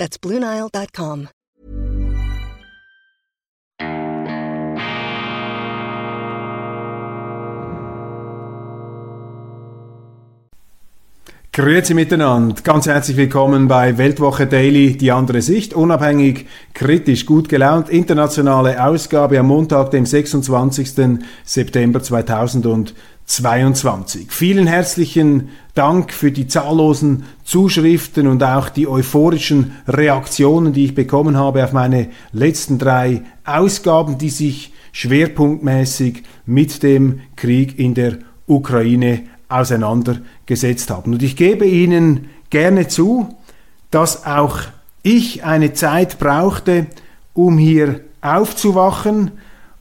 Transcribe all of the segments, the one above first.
That's BlueNile.com. Grüezi miteinander, ganz herzlich willkommen bei Weltwoche Daily, die andere Sicht, unabhängig, kritisch, gut gelaunt, internationale Ausgabe am Montag, dem 26. September 2022. Vielen herzlichen Dank für die zahllosen Zuschriften und auch die euphorischen Reaktionen, die ich bekommen habe auf meine letzten drei Ausgaben, die sich schwerpunktmäßig mit dem Krieg in der Ukraine auseinandergesetzt haben. Und ich gebe Ihnen gerne zu, dass auch ich eine Zeit brauchte, um hier aufzuwachen,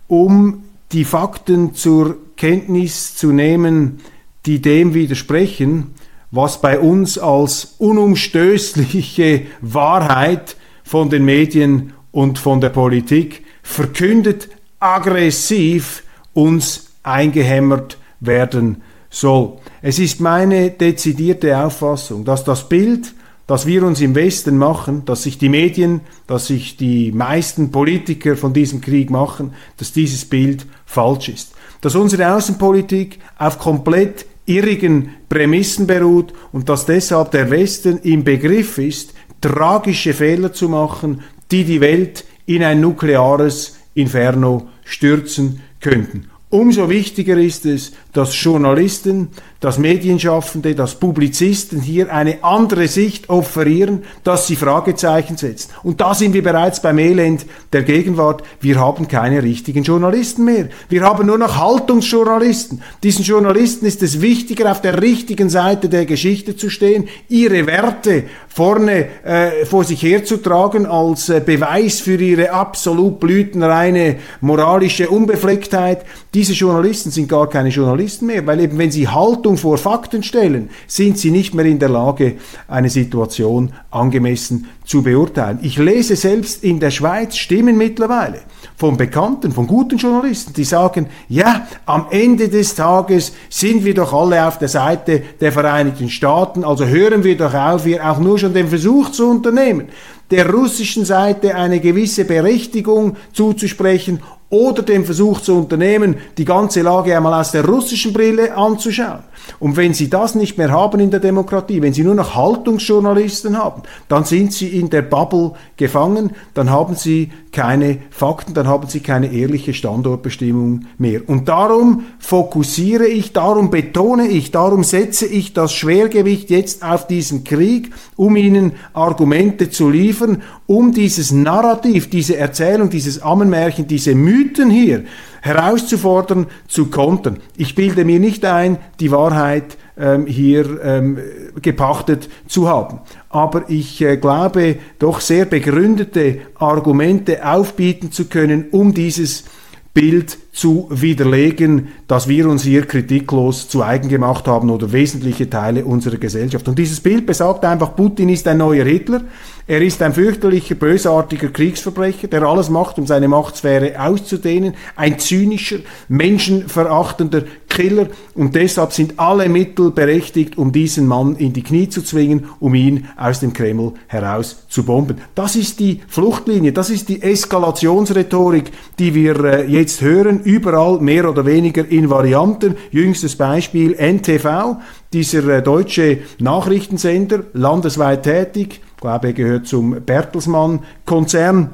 um die Fakten zur Kenntnis zu nehmen, die dem widersprechen, was bei uns als unumstößliche Wahrheit von den Medien und von der Politik verkündet, aggressiv uns eingehämmert werden soll. Es ist meine dezidierte Auffassung, dass das Bild, das wir uns im Westen machen, dass sich die Medien, dass sich die meisten Politiker von diesem Krieg machen, dass dieses Bild falsch ist. Dass unsere Außenpolitik auf komplett irrigen Prämissen beruht und dass deshalb der Westen im Begriff ist, tragische Fehler zu machen, die die Welt in ein nukleares Inferno stürzen könnten. Umso wichtiger ist es, dass Journalisten, dass Medienschaffende, dass Publizisten hier eine andere Sicht offerieren, dass sie Fragezeichen setzen. Und da sind wir bereits beim Elend der Gegenwart. Wir haben keine richtigen Journalisten mehr. Wir haben nur noch Haltungsjournalisten. Diesen Journalisten ist es wichtiger, auf der richtigen Seite der Geschichte zu stehen, ihre Werte vorne äh, vor sich herzutragen als äh, Beweis für ihre absolut blütenreine moralische Unbeflecktheit. Diese Journalisten sind gar keine Journalisten mehr, weil eben wenn sie Haltung vor Fakten stellen, sind sie nicht mehr in der Lage, eine Situation angemessen zu beurteilen. Ich lese selbst in der Schweiz Stimmen mittlerweile von Bekannten, von guten Journalisten, die sagen, ja, am Ende des Tages sind wir doch alle auf der Seite der Vereinigten Staaten, also hören wir doch auf, hier auch nur schon den Versuch zu unternehmen, der russischen Seite eine gewisse Berechtigung zuzusprechen oder den Versuch zu unternehmen, die ganze Lage einmal aus der russischen Brille anzuschauen. Und wenn Sie das nicht mehr haben in der Demokratie, wenn Sie nur noch Haltungsjournalisten haben, dann sind Sie in der Bubble gefangen, dann haben Sie keine Fakten, dann haben Sie keine ehrliche Standortbestimmung mehr. Und darum fokussiere ich, darum betone ich, darum setze ich das Schwergewicht jetzt auf diesen Krieg, um Ihnen Argumente zu liefern, um dieses Narrativ, diese Erzählung, dieses Ammenmärchen, diese Mythen hier herauszufordern, zu kontern. Ich bilde mir nicht ein, die Wahrheit ähm, hier ähm, gepachtet zu haben. Aber ich äh, glaube, doch sehr begründete Argumente aufbieten zu können, um dieses Bild zu widerlegen, dass wir uns hier kritiklos zu eigen gemacht haben oder wesentliche Teile unserer Gesellschaft. Und dieses Bild besagt einfach, Putin ist ein neuer Hitler, er ist ein fürchterlicher, bösartiger Kriegsverbrecher, der alles macht, um seine Machtsphäre auszudehnen, ein zynischer, menschenverachtender Killer und deshalb sind alle Mittel berechtigt, um diesen Mann in die Knie zu zwingen, um ihn aus dem Kreml heraus zu bomben. Das ist die Fluchtlinie, das ist die Eskalationsrhetorik, die wir äh, jetzt hören, überall mehr oder weniger in Varianten. Jüngstes Beispiel NTV, dieser äh, deutsche Nachrichtensender, landesweit tätig, glaube, er gehört zum Bertelsmann-Konzern.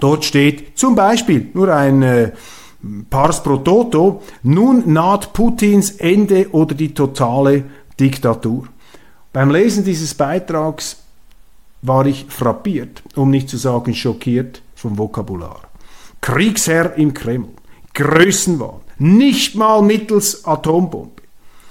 Dort steht zum Beispiel nur ein äh, Pars pro Toto, nun naht Putins Ende oder die totale Diktatur. Beim Lesen dieses Beitrags war ich frappiert, um nicht zu sagen schockiert vom Vokabular. Kriegsherr im Kreml, Größenwahn, nicht mal mittels Atombombe,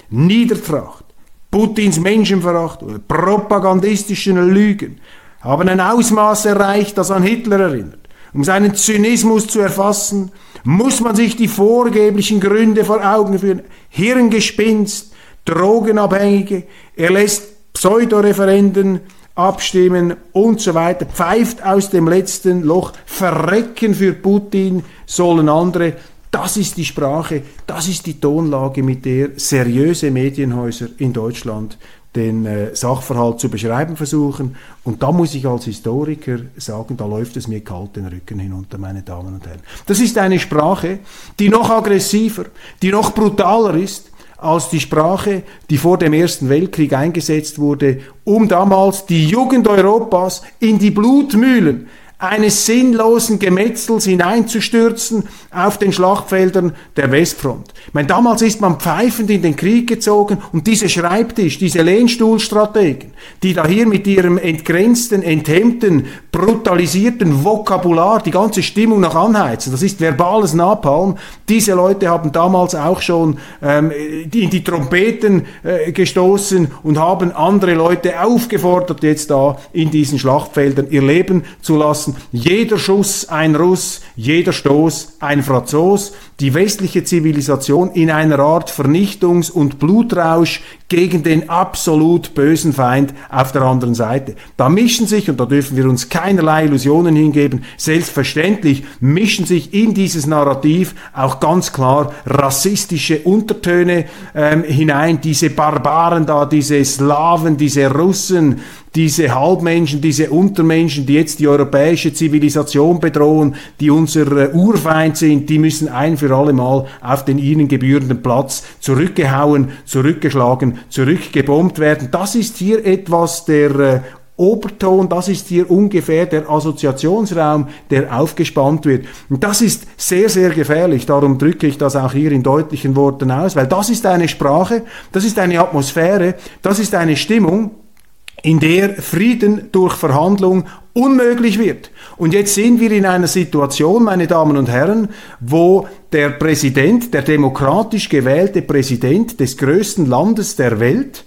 Niedertracht, Putins Menschenverachtung, propagandistischen Lügen, haben ein Ausmaß erreicht, das an Hitler erinnert. Um seinen Zynismus zu erfassen, muss man sich die vorgeblichen Gründe vor Augen führen. Hirngespinst, Drogenabhängige, er lässt Pseudoreferenden abstimmen und so weiter, pfeift aus dem letzten Loch, verrecken für Putin sollen andere. Das ist die Sprache, das ist die Tonlage, mit der seriöse Medienhäuser in Deutschland den äh, Sachverhalt zu beschreiben versuchen. Und da muss ich als Historiker sagen, da läuft es mir kalt den Rücken hinunter, meine Damen und Herren. Das ist eine Sprache, die noch aggressiver, die noch brutaler ist als die Sprache, die vor dem Ersten Weltkrieg eingesetzt wurde, um damals die Jugend Europas in die Blutmühlen eines sinnlosen Gemetzels hineinzustürzen auf den Schlachtfeldern der Westfront. Meine, damals ist man pfeifend in den Krieg gezogen und diese Schreibtisch, diese Lehnstuhlstrategen, die da hier mit ihrem entgrenzten, enthemmten, brutalisierten Vokabular die ganze Stimmung noch anheizen, das ist verbales Napalm, diese Leute haben damals auch schon ähm, in die Trompeten äh, gestoßen und haben andere Leute aufgefordert, jetzt da in diesen Schlachtfeldern ihr Leben zu lassen lassen. Jeder Schuss ein Russ, jeder Stoß ein Franzos. Die westliche Zivilisation in einer Art Vernichtungs- und Blutrausch gegen den absolut bösen Feind auf der anderen Seite. Da mischen sich, und da dürfen wir uns keinerlei Illusionen hingeben, selbstverständlich mischen sich in dieses Narrativ auch ganz klar rassistische Untertöne ähm, hinein. Diese Barbaren da, diese Slaven, diese Russen, diese Halbmenschen, diese Untermenschen, die jetzt die europäische Zivilisation bedrohen, die unser äh, Urfeind sind, die müssen ein für alle Mal auf den ihnen gebührenden Platz zurückgehauen, zurückgeschlagen, zurückgebombt werden. Das ist hier etwas der äh, Oberton, das ist hier ungefähr der Assoziationsraum, der aufgespannt wird. Und das ist sehr, sehr gefährlich. Darum drücke ich das auch hier in deutlichen Worten aus, weil das ist eine Sprache, das ist eine Atmosphäre, das ist eine Stimmung, in der Frieden durch Verhandlung unmöglich wird. Und jetzt sind wir in einer Situation, meine Damen und Herren, wo der Präsident, der demokratisch gewählte Präsident des größten Landes der Welt,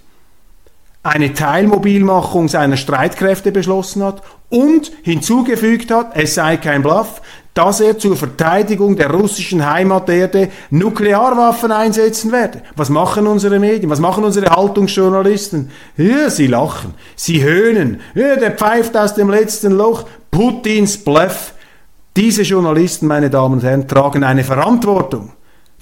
eine Teilmobilmachung seiner Streitkräfte beschlossen hat und hinzugefügt hat, es sei kein Bluff, dass er zur Verteidigung der russischen Heimaterde Nuklearwaffen einsetzen werde. Was machen unsere Medien? Was machen unsere Haltungsjournalisten? Ja, sie lachen, sie höhnen. Ja, der pfeift aus dem letzten Loch. Putins Bluff. Diese Journalisten, meine Damen und Herren, tragen eine Verantwortung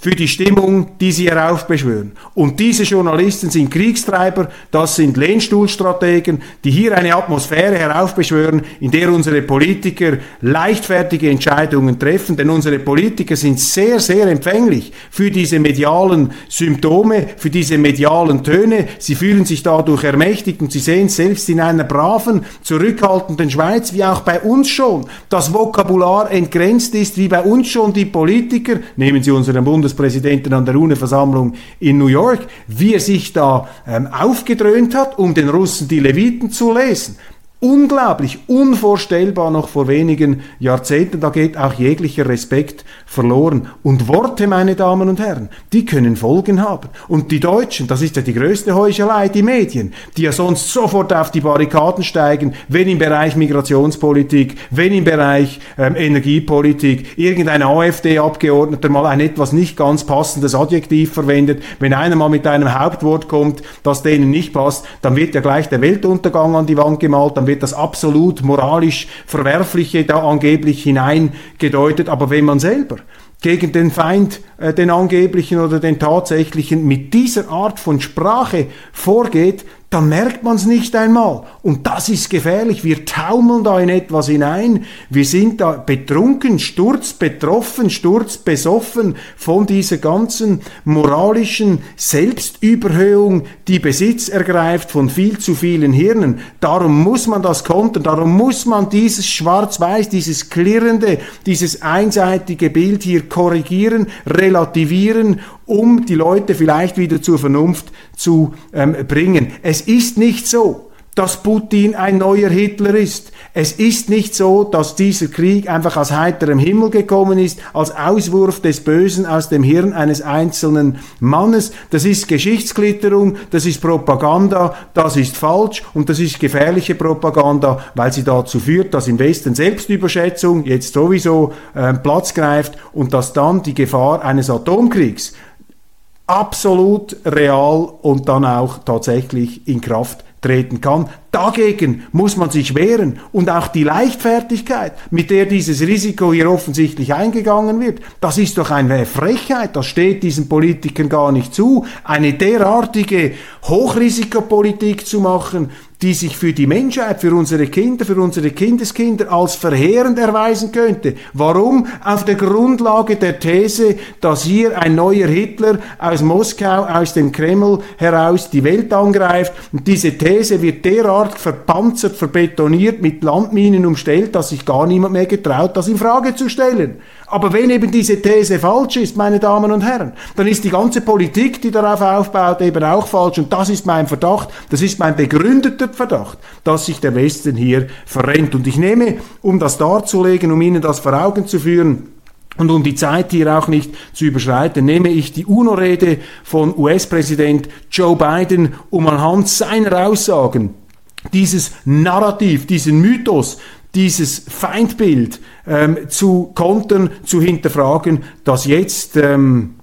für die Stimmung, die sie heraufbeschwören. Und diese Journalisten sind Kriegstreiber, das sind Lehnstuhlstrategen, die hier eine Atmosphäre heraufbeschwören, in der unsere Politiker leichtfertige Entscheidungen treffen, denn unsere Politiker sind sehr, sehr empfänglich für diese medialen Symptome, für diese medialen Töne. Sie fühlen sich dadurch ermächtigt und sie sehen selbst in einer braven, zurückhaltenden Schweiz, wie auch bei uns schon, das Vokabular entgrenzt ist, wie bei uns schon die Politiker, nehmen Sie unseren Bundes Bundespräsidenten an der UNO-Versammlung in New York, wie er sich da ähm, aufgedröhnt hat, um den Russen die Leviten zu lesen unglaublich, unvorstellbar noch vor wenigen Jahrzehnten. Da geht auch jeglicher Respekt verloren. Und Worte, meine Damen und Herren, die können Folgen haben. Und die Deutschen, das ist ja die größte Heuchelei, die Medien, die ja sonst sofort auf die Barrikaden steigen, wenn im Bereich Migrationspolitik, wenn im Bereich ähm, Energiepolitik irgendein AfD-Abgeordneter mal ein etwas nicht ganz passendes Adjektiv verwendet. Wenn einer mal mit einem Hauptwort kommt, das denen nicht passt, dann wird ja gleich der Weltuntergang an die Wand gemalt, dann wird das absolut moralisch Verwerfliche da angeblich hineingedeutet, aber wenn man selber gegen den Feind, äh, den angeblichen oder den tatsächlichen, mit dieser Art von Sprache vorgeht, dann merkt man es nicht einmal. Und das ist gefährlich. Wir taumeln da in etwas hinein. Wir sind da betrunken, sturzbetroffen, sturzbesoffen von dieser ganzen moralischen Selbstüberhöhung, die Besitz ergreift von viel zu vielen Hirnen. Darum muss man das kontern. Darum muss man dieses Schwarz-Weiß, dieses klirrende, dieses einseitige Bild hier korrigieren, relativieren um die Leute vielleicht wieder zur Vernunft zu ähm, bringen. Es ist nicht so, dass Putin ein neuer Hitler ist. Es ist nicht so, dass dieser Krieg einfach aus heiterem Himmel gekommen ist, als Auswurf des Bösen aus dem Hirn eines einzelnen Mannes. Das ist Geschichtsklitterung, das ist Propaganda, das ist falsch und das ist gefährliche Propaganda, weil sie dazu führt, dass im Westen Selbstüberschätzung jetzt sowieso äh, Platz greift und dass dann die Gefahr eines Atomkriegs absolut real und dann auch tatsächlich in Kraft treten kann. Dagegen muss man sich wehren und auch die Leichtfertigkeit, mit der dieses Risiko hier offensichtlich eingegangen wird, das ist doch eine Frechheit, das steht diesen Politikern gar nicht zu, eine derartige Hochrisikopolitik zu machen, die sich für die Menschheit, für unsere Kinder, für unsere Kindeskinder als verheerend erweisen könnte. Warum? Auf der Grundlage der These, dass hier ein neuer Hitler aus Moskau, aus dem Kreml heraus die Welt angreift. Und diese These wird derart verpanzert, verbetoniert, mit Landminen umstellt, dass sich gar niemand mehr getraut, das in Frage zu stellen. Aber wenn eben diese These falsch ist, meine Damen und Herren, dann ist die ganze Politik, die darauf aufbaut, eben auch falsch. Und das ist mein Verdacht, das ist mein begründeter Verdacht, dass sich der Westen hier verrennt. Und ich nehme, um das darzulegen, um Ihnen das vor Augen zu führen, und um die Zeit hier auch nicht zu überschreiten, nehme ich die UNO-Rede von US-Präsident Joe Biden, um anhand seiner Aussagen dieses Narrativ, diesen Mythos dieses Feindbild ähm, zu kontern, zu hinterfragen, das jetzt ähm,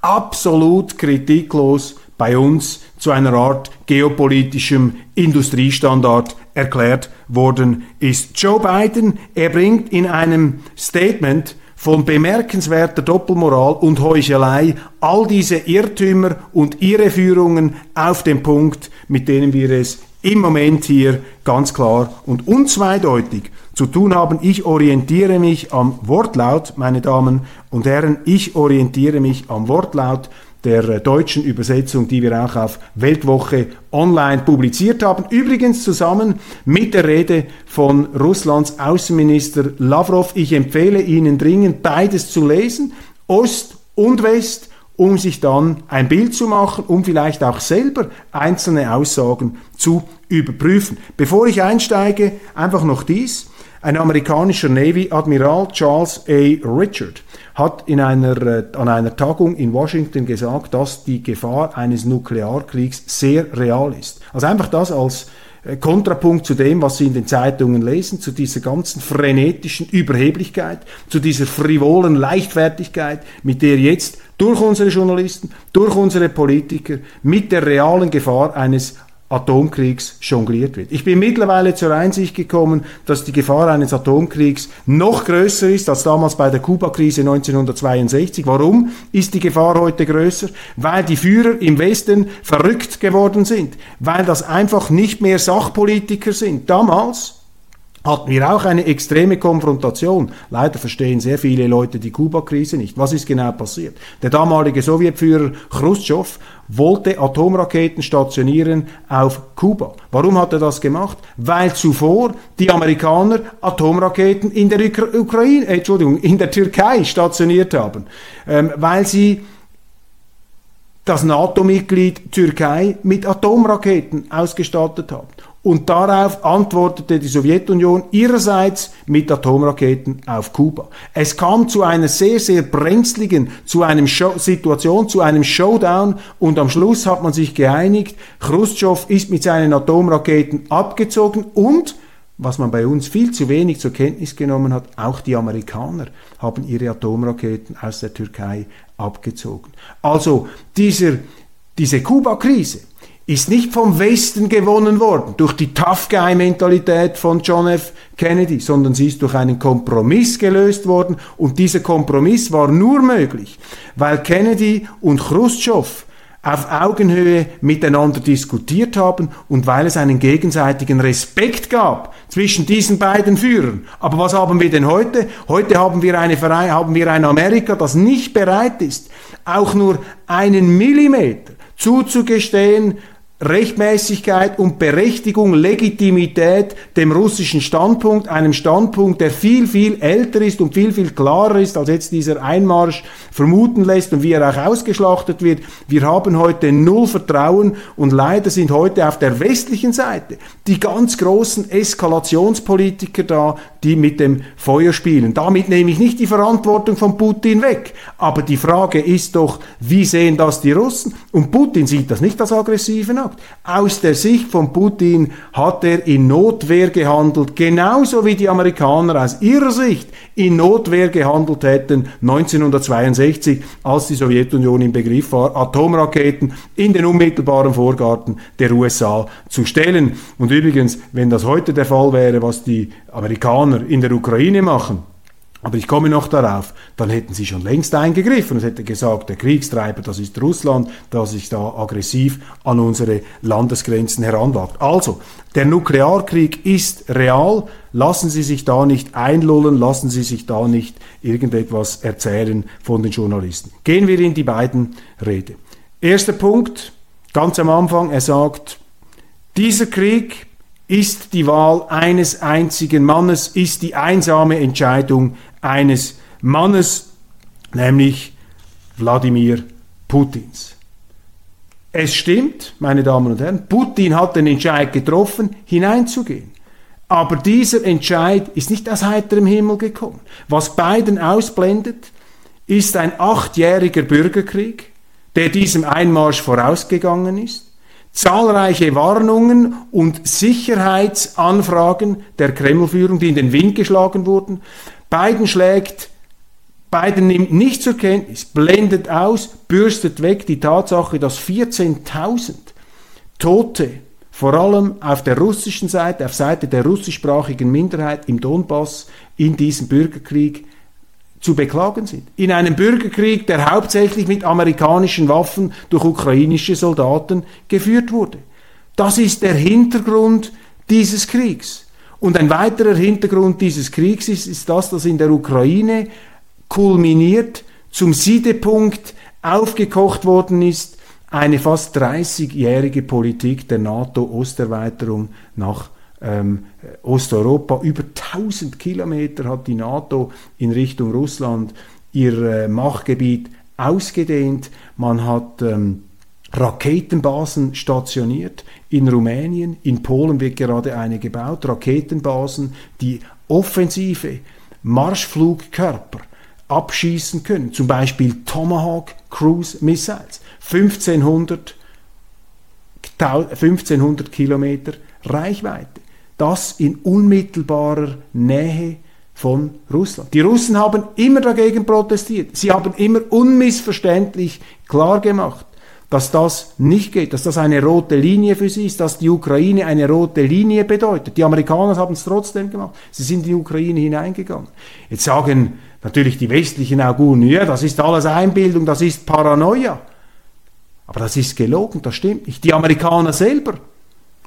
absolut kritiklos bei uns zu einer Art geopolitischem Industriestandard erklärt worden ist. Joe Biden, er bringt in einem Statement von bemerkenswerter Doppelmoral und Heuchelei all diese Irrtümer und Irreführungen auf den Punkt, mit denen wir es im Moment hier ganz klar und unzweideutig zu tun haben. Ich orientiere mich am Wortlaut, meine Damen und Herren, ich orientiere mich am Wortlaut der äh, deutschen Übersetzung, die wir auch auf Weltwoche online publiziert haben. Übrigens zusammen mit der Rede von Russlands Außenminister Lavrov. Ich empfehle Ihnen dringend, beides zu lesen, Ost und West um sich dann ein Bild zu machen, um vielleicht auch selber einzelne Aussagen zu überprüfen. Bevor ich einsteige, einfach noch dies. Ein amerikanischer Navy-Admiral Charles A. Richard hat in einer, äh, an einer Tagung in Washington gesagt, dass die Gefahr eines Nuklearkriegs sehr real ist. Also einfach das als äh, Kontrapunkt zu dem, was Sie in den Zeitungen lesen, zu dieser ganzen frenetischen Überheblichkeit, zu dieser frivolen Leichtfertigkeit, mit der jetzt durch unsere Journalisten, durch unsere Politiker mit der realen Gefahr eines Atomkriegs jongliert wird. Ich bin mittlerweile zur Einsicht gekommen, dass die Gefahr eines Atomkriegs noch größer ist als damals bei der Kuba-Krise 1962. Warum ist die Gefahr heute größer? Weil die Führer im Westen verrückt geworden sind, weil das einfach nicht mehr Sachpolitiker sind. Damals hatten wir auch eine extreme Konfrontation. Leider verstehen sehr viele Leute die Kuba-Krise nicht. Was ist genau passiert? Der damalige Sowjetführer Khrushchev wollte Atomraketen stationieren auf Kuba. Warum hat er das gemacht? Weil zuvor die Amerikaner Atomraketen in der Ukraine, äh, Entschuldigung, in der Türkei stationiert haben, ähm, weil sie das NATO-Mitglied Türkei mit Atomraketen ausgestattet haben. Und darauf antwortete die Sowjetunion ihrerseits mit Atomraketen auf Kuba. Es kam zu einer sehr, sehr brenzligen zu einem Situation, zu einem Showdown und am Schluss hat man sich geeinigt, Khrushchev ist mit seinen Atomraketen abgezogen und was man bei uns viel zu wenig zur Kenntnis genommen hat, auch die Amerikaner haben ihre Atomraketen aus der Türkei abgezogen. Also dieser, diese Kuba-Krise, ist nicht vom Westen gewonnen worden, durch die Tough Guy-Mentalität von John F. Kennedy, sondern sie ist durch einen Kompromiss gelöst worden und dieser Kompromiss war nur möglich, weil Kennedy und Khrushchev auf Augenhöhe miteinander diskutiert haben und weil es einen gegenseitigen Respekt gab zwischen diesen beiden Führern. Aber was haben wir denn heute? Heute haben wir, eine haben wir ein Amerika, das nicht bereit ist, auch nur einen Millimeter zuzugestehen, Rechtmäßigkeit und Berechtigung, Legitimität dem russischen Standpunkt, einem Standpunkt, der viel, viel älter ist und viel, viel klarer ist, als jetzt dieser Einmarsch vermuten lässt und wie er auch ausgeschlachtet wird. Wir haben heute null Vertrauen und leider sind heute auf der westlichen Seite die ganz großen Eskalationspolitiker da, die mit dem Feuer spielen. Damit nehme ich nicht die Verantwortung von Putin weg, aber die Frage ist doch, wie sehen das die Russen? Und Putin sieht das nicht als aggressiven Akt. Aus der Sicht von Putin hat er in Notwehr gehandelt, genauso wie die Amerikaner aus ihrer Sicht in Notwehr gehandelt hätten 1962, als die Sowjetunion im Begriff war, Atomraketen in den unmittelbaren Vorgarten der USA zu stellen. Und übrigens, wenn das heute der Fall wäre, was die Amerikaner in der Ukraine machen, aber ich komme noch darauf, dann hätten sie schon längst eingegriffen und hätte gesagt, der Kriegstreiber, das ist Russland, das sich da aggressiv an unsere Landesgrenzen heranwagt. Also, der Nuklearkrieg ist real. Lassen Sie sich da nicht einlullen, lassen Sie sich da nicht irgendetwas erzählen von den Journalisten. Gehen wir in die beiden Rede. Erster Punkt, ganz am Anfang, er sagt, dieser Krieg ist die Wahl eines einzigen Mannes, ist die einsame Entscheidung eines Mannes, nämlich Wladimir Putins. Es stimmt, meine Damen und Herren, Putin hat den Entscheid getroffen, hineinzugehen. Aber dieser Entscheid ist nicht aus heiterem Himmel gekommen. Was Biden ausblendet, ist ein achtjähriger Bürgerkrieg, der diesem Einmarsch vorausgegangen ist, zahlreiche Warnungen und Sicherheitsanfragen der Kremlführung, die in den Wind geschlagen wurden, Biden schlägt, Biden nimmt nicht zur Kenntnis, blendet aus, bürstet weg die Tatsache, dass 14.000 Tote vor allem auf der russischen Seite, auf Seite der russischsprachigen Minderheit im Donbass in diesem Bürgerkrieg zu beklagen sind. In einem Bürgerkrieg, der hauptsächlich mit amerikanischen Waffen durch ukrainische Soldaten geführt wurde. Das ist der Hintergrund dieses Kriegs. Und ein weiterer Hintergrund dieses Kriegs ist, ist das, dass in der Ukraine kulminiert, zum Siedepunkt aufgekocht worden ist, eine fast 30-jährige Politik der NATO-Osterweiterung nach ähm, Osteuropa. Über 1000 Kilometer hat die NATO in Richtung Russland ihr äh, Machtgebiet ausgedehnt. Man hat ähm, Raketenbasen stationiert in Rumänien, in Polen wird gerade eine gebaut, Raketenbasen, die offensive Marschflugkörper abschießen können, zum Beispiel Tomahawk Cruise Missiles, 1500, 1500 Kilometer Reichweite. Das in unmittelbarer Nähe von Russland. Die Russen haben immer dagegen protestiert. Sie haben immer unmissverständlich klargemacht, dass das nicht geht, dass das eine rote Linie für sie ist, dass die Ukraine eine rote Linie bedeutet. Die Amerikaner haben es trotzdem gemacht. Sie sind in die Ukraine hineingegangen. Jetzt sagen natürlich die westlichen Auguren, ja, das ist alles Einbildung, das ist Paranoia. Aber das ist gelogen, das stimmt nicht. Die Amerikaner selber,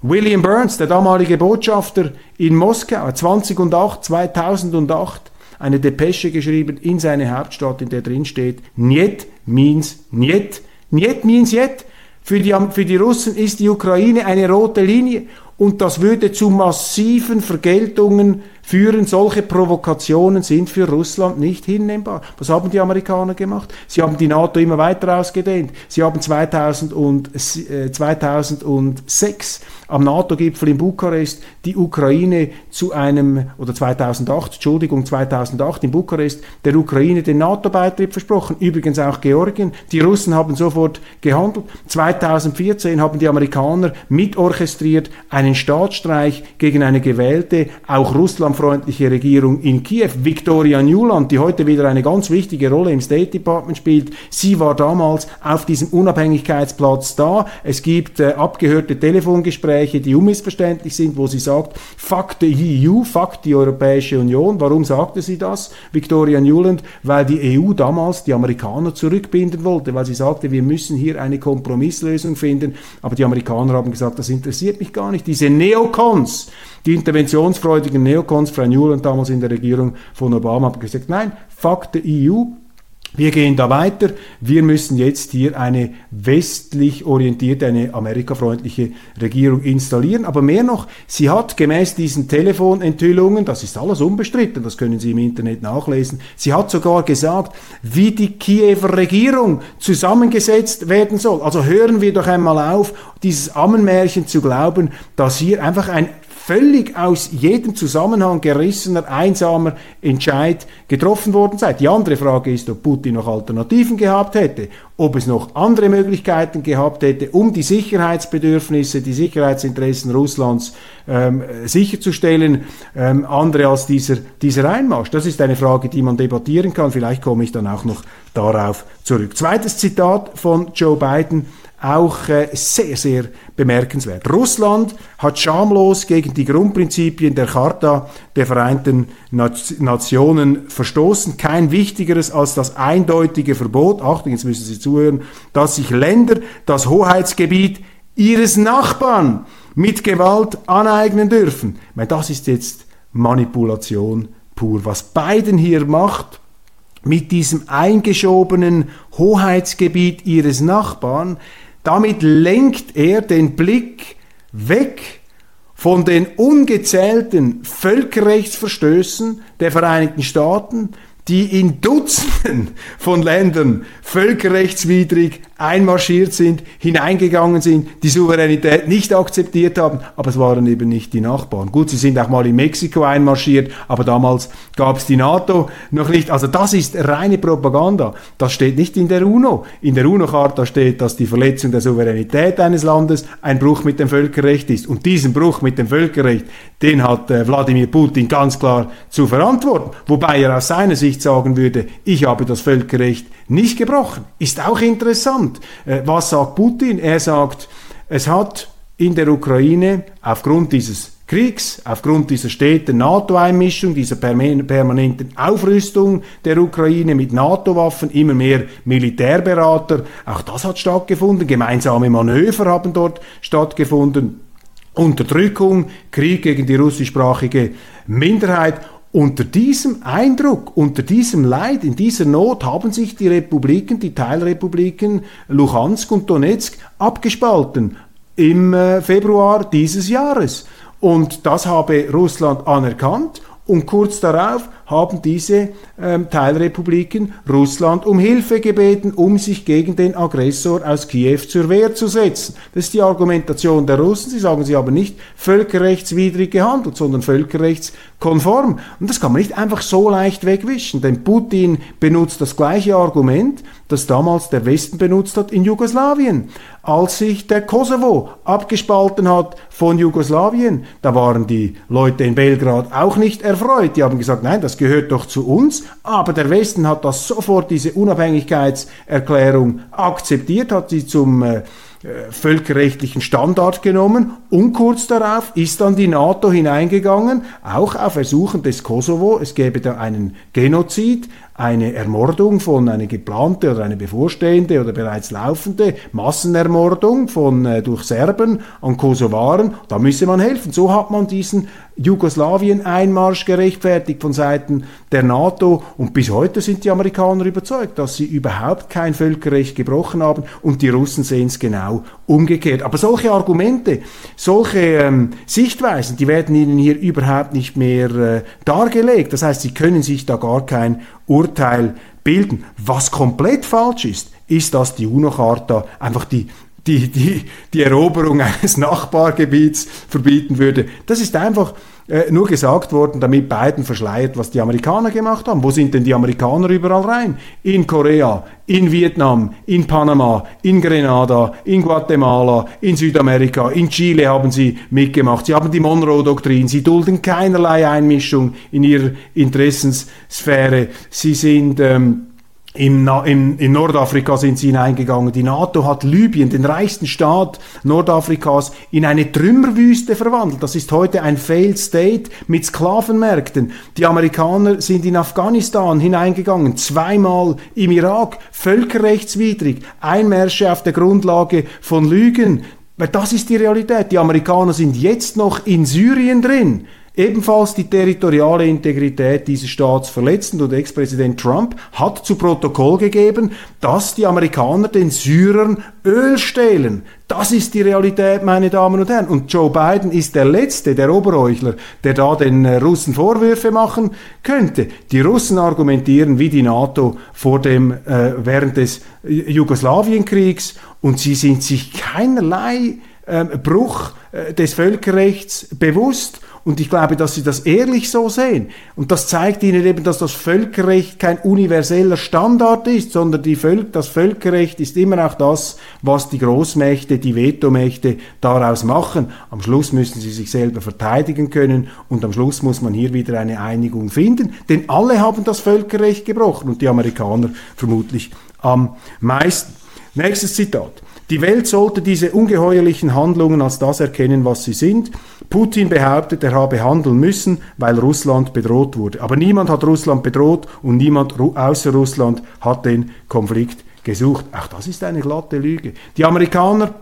William Burns, der damalige Botschafter in Moskau, 2008, 2008, eine Depesche geschrieben in seine Hauptstadt, in der drin steht, Niet means Niet Niet means Niet. Für die, für die Russen ist die Ukraine eine rote Linie und das würde zu massiven Vergeltungen führen. Solche Provokationen sind für Russland nicht hinnehmbar. Was haben die Amerikaner gemacht? Sie haben die NATO immer weiter ausgedehnt. Sie haben 2000 und, äh, 2006 am NATO-Gipfel in Bukarest die Ukraine zu einem, oder 2008, Entschuldigung, 2008 in Bukarest, der Ukraine den NATO-Beitritt versprochen. Übrigens auch Georgien. Die Russen haben sofort gehandelt. 2014 haben die Amerikaner mitorchestriert einen Staatsstreich gegen eine gewählte, auch russlandfreundliche Regierung in Kiew. Victoria Newland, die heute wieder eine ganz wichtige Rolle im State Department spielt, sie war damals auf diesem Unabhängigkeitsplatz da. Es gibt äh, abgehörte Telefongespräche Gespräche, die unmissverständlich sind, wo sie sagt, fuck the EU, fuck die Europäische Union. Warum sagte sie das, Victoria Newland? Weil die EU damals die Amerikaner zurückbinden wollte, weil sie sagte, wir müssen hier eine Kompromisslösung finden. Aber die Amerikaner haben gesagt, das interessiert mich gar nicht. Diese Neocons, die interventionsfreudigen Neocons, Frau Newland damals in der Regierung von Obama, haben gesagt, nein, fuck the EU, wir gehen da weiter. Wir müssen jetzt hier eine westlich orientierte, eine amerikafreundliche Regierung installieren. Aber mehr noch, sie hat gemäß diesen Telefonenthüllungen, das ist alles unbestritten, das können Sie im Internet nachlesen, sie hat sogar gesagt, wie die Kiewer Regierung zusammengesetzt werden soll. Also hören wir doch einmal auf, dieses Ammenmärchen zu glauben, dass hier einfach ein völlig aus jedem Zusammenhang gerissener, einsamer Entscheid getroffen worden sei. Die andere Frage ist, ob Putin noch Alternativen gehabt hätte, ob es noch andere Möglichkeiten gehabt hätte, um die Sicherheitsbedürfnisse, die Sicherheitsinteressen Russlands ähm, sicherzustellen, ähm, andere als dieser, dieser Einmarsch. Das ist eine Frage, die man debattieren kann. Vielleicht komme ich dann auch noch darauf zurück. Zweites Zitat von Joe Biden auch äh, sehr, sehr bemerkenswert. Russland hat schamlos gegen die Grundprinzipien der Charta der Vereinten Nationen verstoßen. Kein wichtigeres als das eindeutige Verbot, Achtung, jetzt müssen Sie zuhören, dass sich Länder das Hoheitsgebiet ihres Nachbarn mit Gewalt aneignen dürfen. Meine, das ist jetzt Manipulation pur. Was Biden hier macht, mit diesem eingeschobenen Hoheitsgebiet ihres Nachbarn, damit lenkt er den Blick weg von den ungezählten Völkerrechtsverstößen der Vereinigten Staaten, die in Dutzenden von Ländern völkerrechtswidrig einmarschiert sind, hineingegangen sind, die Souveränität nicht akzeptiert haben, aber es waren eben nicht die Nachbarn. Gut, sie sind auch mal in Mexiko einmarschiert, aber damals gab es die NATO noch nicht. Also das ist reine Propaganda. Das steht nicht in der UNO. In der UNO-Charta steht, dass die Verletzung der Souveränität eines Landes ein Bruch mit dem Völkerrecht ist. Und diesen Bruch mit dem Völkerrecht, den hat äh, Wladimir Putin ganz klar zu verantworten. Wobei er aus seiner Sicht sagen würde, ich habe das Völkerrecht nicht gebrochen. Ist auch interessant. Äh, was sagt Putin? Er sagt, es hat in der Ukraine aufgrund dieses Kriegs, aufgrund dieser steten NATO-Einmischung, dieser permanenten Aufrüstung der Ukraine mit NATO-Waffen, immer mehr Militärberater, auch das hat stattgefunden, gemeinsame Manöver haben dort stattgefunden, Unterdrückung, Krieg gegen die russischsprachige Minderheit unter diesem Eindruck, unter diesem Leid, in dieser Not haben sich die Republiken, die Teilrepubliken Luhansk und Donetsk abgespalten im äh, Februar dieses Jahres. Und das habe Russland anerkannt und kurz darauf haben diese ähm, Teilrepubliken Russland um Hilfe gebeten, um sich gegen den Aggressor aus Kiew zur Wehr zu setzen. Das ist die Argumentation der Russen. Sie sagen, sie haben nicht völkerrechtswidrig gehandelt, sondern völkerrechtskonform. Und das kann man nicht einfach so leicht wegwischen, denn Putin benutzt das gleiche Argument, das damals der Westen benutzt hat in Jugoslawien als sich der Kosovo abgespalten hat von Jugoslawien. Da waren die Leute in Belgrad auch nicht erfreut. Die haben gesagt, nein, das gehört doch zu uns. Aber der Westen hat das sofort, diese Unabhängigkeitserklärung akzeptiert, hat sie zum äh, äh, völkerrechtlichen Standard genommen und kurz darauf ist dann die NATO hineingegangen, auch auf Ersuchen des Kosovo. Es gäbe da einen Genozid, eine Ermordung von eine geplante oder eine bevorstehende oder bereits laufende Massenermordung von äh, durch Serben an Kosovaren. Da müsse man helfen. So hat man diesen Jugoslawien-Einmarsch gerechtfertigt von Seiten der NATO und bis heute sind die Amerikaner überzeugt, dass sie überhaupt kein Völkerrecht gebrochen haben und die Russen sehen es genau umgekehrt. Aber solche Argumente, solche ähm, Sichtweisen, die werden ihnen hier überhaupt nicht mehr äh, dargelegt. Das heißt, sie können sich da gar kein Urteil bilden. Was komplett falsch ist, ist, dass die UNO-Charta einfach die die, die, die Eroberung eines Nachbargebiets verbieten würde. Das ist einfach äh, nur gesagt worden, damit Biden verschleiert, was die Amerikaner gemacht haben. Wo sind denn die Amerikaner überall rein? In Korea, in Vietnam, in Panama, in Grenada, in Guatemala, in Südamerika, in Chile haben sie mitgemacht. Sie haben die Monroe-Doktrin. Sie dulden keinerlei Einmischung in ihre Interessenssphäre. Sie sind ähm, im, im, in Nordafrika sind sie hineingegangen. Die NATO hat Libyen, den reichsten Staat Nordafrikas, in eine Trümmerwüste verwandelt. Das ist heute ein Failed State mit Sklavenmärkten. Die Amerikaner sind in Afghanistan hineingegangen, zweimal im Irak, völkerrechtswidrig, Einmärsche auf der Grundlage von Lügen. Das ist die Realität. Die Amerikaner sind jetzt noch in Syrien drin ebenfalls die territoriale Integrität dieses Staats verletzend und Ex-Präsident Trump hat zu Protokoll gegeben, dass die Amerikaner den Syrern Öl stehlen. Das ist die Realität, meine Damen und Herren. Und Joe Biden ist der Letzte, der Oberheuchler, der da den äh, Russen Vorwürfe machen könnte. Die Russen argumentieren wie die NATO vor dem, äh, während des Jugoslawienkriegs und sie sind sich keinerlei äh, Bruch äh, des Völkerrechts bewusst und ich glaube, dass sie das ehrlich so sehen. Und das zeigt ihnen eben, dass das Völkerrecht kein universeller Standard ist, sondern Völ das Völkerrecht ist immer auch das, was die Großmächte, die Vetomächte daraus machen. Am Schluss müssen sie sich selber verteidigen können und am Schluss muss man hier wieder eine Einigung finden, denn alle haben das Völkerrecht gebrochen und die Amerikaner vermutlich am meisten. Nächstes Zitat. Die Welt sollte diese ungeheuerlichen Handlungen als das erkennen, was sie sind. Putin behauptet, er habe handeln müssen, weil Russland bedroht wurde. Aber niemand hat Russland bedroht und niemand außer Russland hat den Konflikt gesucht. Auch das ist eine glatte Lüge. Die Amerikaner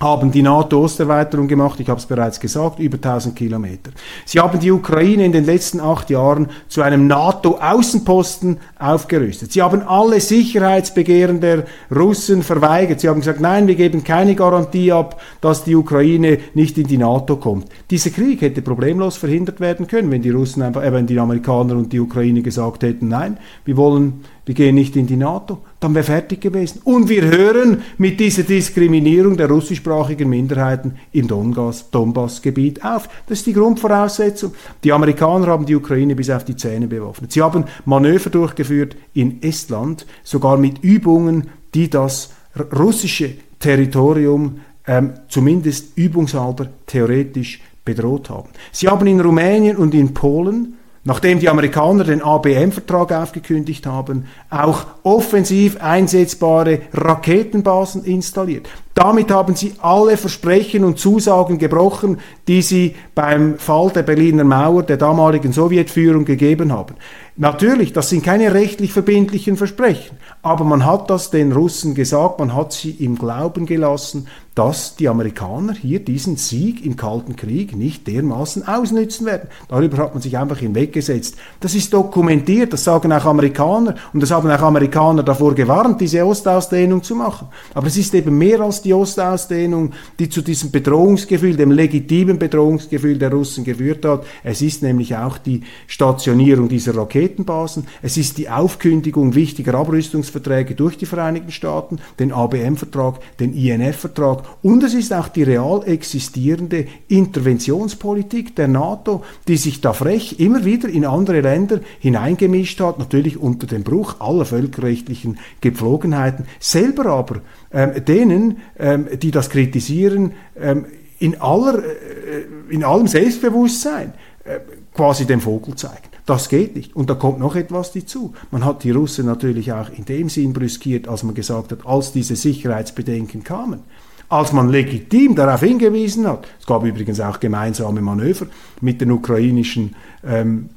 haben die NATO-Osterweiterung gemacht, ich habe es bereits gesagt, über 1000 Kilometer. Sie haben die Ukraine in den letzten acht Jahren zu einem NATO-Außenposten aufgerüstet. Sie haben alle Sicherheitsbegehren der Russen verweigert. Sie haben gesagt, nein, wir geben keine Garantie ab, dass die Ukraine nicht in die NATO kommt. Dieser Krieg hätte problemlos verhindert werden können, wenn die Russen einfach, äh, wenn die Amerikaner und die Ukraine gesagt hätten, nein, wir wollen wir gehen nicht in die NATO, dann wäre fertig gewesen. Und wir hören mit dieser Diskriminierung der russischsprachigen Minderheiten im Donbass-Gebiet auf. Das ist die Grundvoraussetzung. Die Amerikaner haben die Ukraine bis auf die Zähne bewaffnet. Sie haben Manöver durchgeführt in Estland, sogar mit Übungen, die das russische Territorium ähm, zumindest übungshalber theoretisch bedroht haben. Sie haben in Rumänien und in Polen nachdem die Amerikaner den ABM-Vertrag aufgekündigt haben, auch offensiv einsetzbare Raketenbasen installiert. Damit haben sie alle Versprechen und Zusagen gebrochen, die sie beim Fall der Berliner Mauer der damaligen Sowjetführung gegeben haben. Natürlich, das sind keine rechtlich verbindlichen Versprechen, aber man hat das den Russen gesagt, man hat sie im Glauben gelassen, dass die Amerikaner hier diesen Sieg im Kalten Krieg nicht dermaßen ausnützen werden. Darüber hat man sich einfach hinweggesetzt. Das ist dokumentiert, das sagen auch Amerikaner und das haben auch Amerikaner davor gewarnt, diese Ostausdehnung zu machen. Aber es ist eben mehr als die Ostausdehnung, die zu diesem Bedrohungsgefühl, dem legitimen Bedrohungsgefühl der Russen geführt hat. Es ist nämlich auch die Stationierung dieser Raketenbasen. Es ist die Aufkündigung wichtiger Abrüstungsverträge durch die Vereinigten Staaten, den ABM-Vertrag, den INF-Vertrag und es ist auch die real existierende Interventionspolitik der NATO, die sich da frech immer wieder in andere Länder hineingemischt hat, natürlich unter dem Bruch aller völkerrechtlichen Gepflogenheiten, selber aber ähm, denen, ähm, die das kritisieren, ähm, in, aller, äh, in allem Selbstbewusstsein äh, quasi den Vogel zeigen. Das geht nicht. Und da kommt noch etwas dazu. Man hat die Russen natürlich auch in dem Sinn brüskiert, als man gesagt hat, als diese Sicherheitsbedenken kamen als man legitim darauf hingewiesen hat. Es gab übrigens auch gemeinsame Manöver mit den ukrainischen ähm,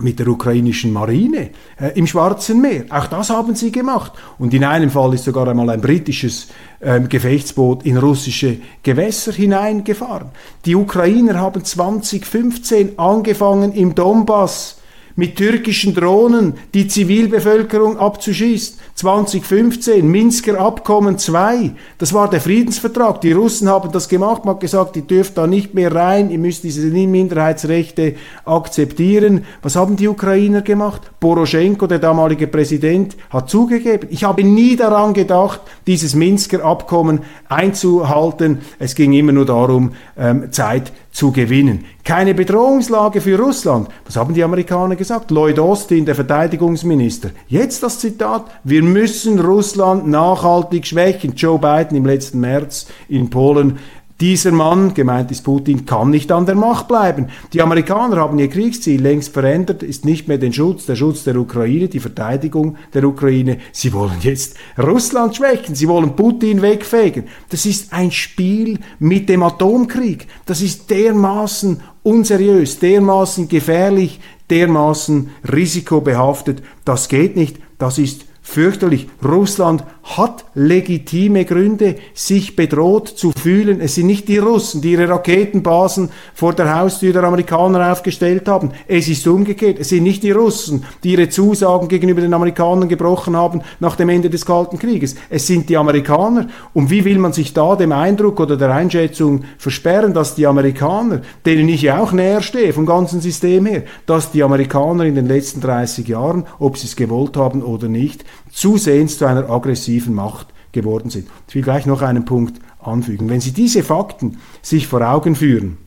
mit der ukrainischen Marine äh, im Schwarzen Meer. Auch das haben sie gemacht. Und in einem Fall ist sogar einmal ein britisches ähm, Gefechtsboot in russische Gewässer hineingefahren. Die Ukrainer haben 2015 angefangen im Donbass mit türkischen Drohnen die Zivilbevölkerung abzuschießen. 2015, Minsker Abkommen 2, das war der Friedensvertrag. Die Russen haben das gemacht, man hat gesagt, ihr dürft da nicht mehr rein, ihr müsst diese Minderheitsrechte akzeptieren. Was haben die Ukrainer gemacht? Poroschenko, der damalige Präsident, hat zugegeben. Ich habe nie daran gedacht, dieses Minsker Abkommen einzuhalten. Es ging immer nur darum, ähm, Zeit zu gewinnen. Keine Bedrohungslage für Russland. Was haben die Amerikaner gesagt? Lloyd Austin, der Verteidigungsminister. Jetzt das Zitat. Wir müssen Russland nachhaltig schwächen. Joe Biden im letzten März in Polen dieser Mann, gemeint ist Putin, kann nicht an der Macht bleiben. Die Amerikaner haben ihr Kriegsziel längst verändert, ist nicht mehr den Schutz, der Schutz der Ukraine, die Verteidigung der Ukraine. Sie wollen jetzt Russland schwächen, sie wollen Putin wegfegen. Das ist ein Spiel mit dem Atomkrieg. Das ist dermaßen unseriös, dermaßen gefährlich, dermaßen risikobehaftet. Das geht nicht. Das ist fürchterlich. Russland hat legitime Gründe, sich bedroht zu fühlen. Es sind nicht die Russen, die ihre Raketenbasen vor der Haustür der Amerikaner aufgestellt haben. Es ist umgekehrt. Es sind nicht die Russen, die ihre Zusagen gegenüber den Amerikanern gebrochen haben nach dem Ende des Kalten Krieges. Es sind die Amerikaner. Und wie will man sich da dem Eindruck oder der Einschätzung versperren, dass die Amerikaner, denen ich ja auch näher stehe vom ganzen System her, dass die Amerikaner in den letzten 30 Jahren, ob sie es gewollt haben oder nicht, zusehends zu einer aggressiven Macht geworden sind. Ich will gleich noch einen Punkt anfügen. Wenn Sie diese Fakten sich vor Augen führen,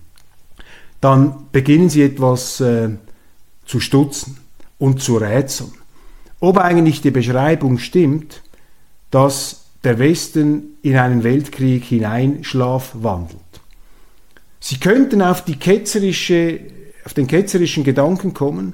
dann beginnen Sie etwas äh, zu stutzen und zu rätseln. Ob eigentlich die Beschreibung stimmt, dass der Westen in einen Weltkrieg hineinschlaf wandelt. Sie könnten auf, ketzerische, auf den ketzerischen Gedanken kommen,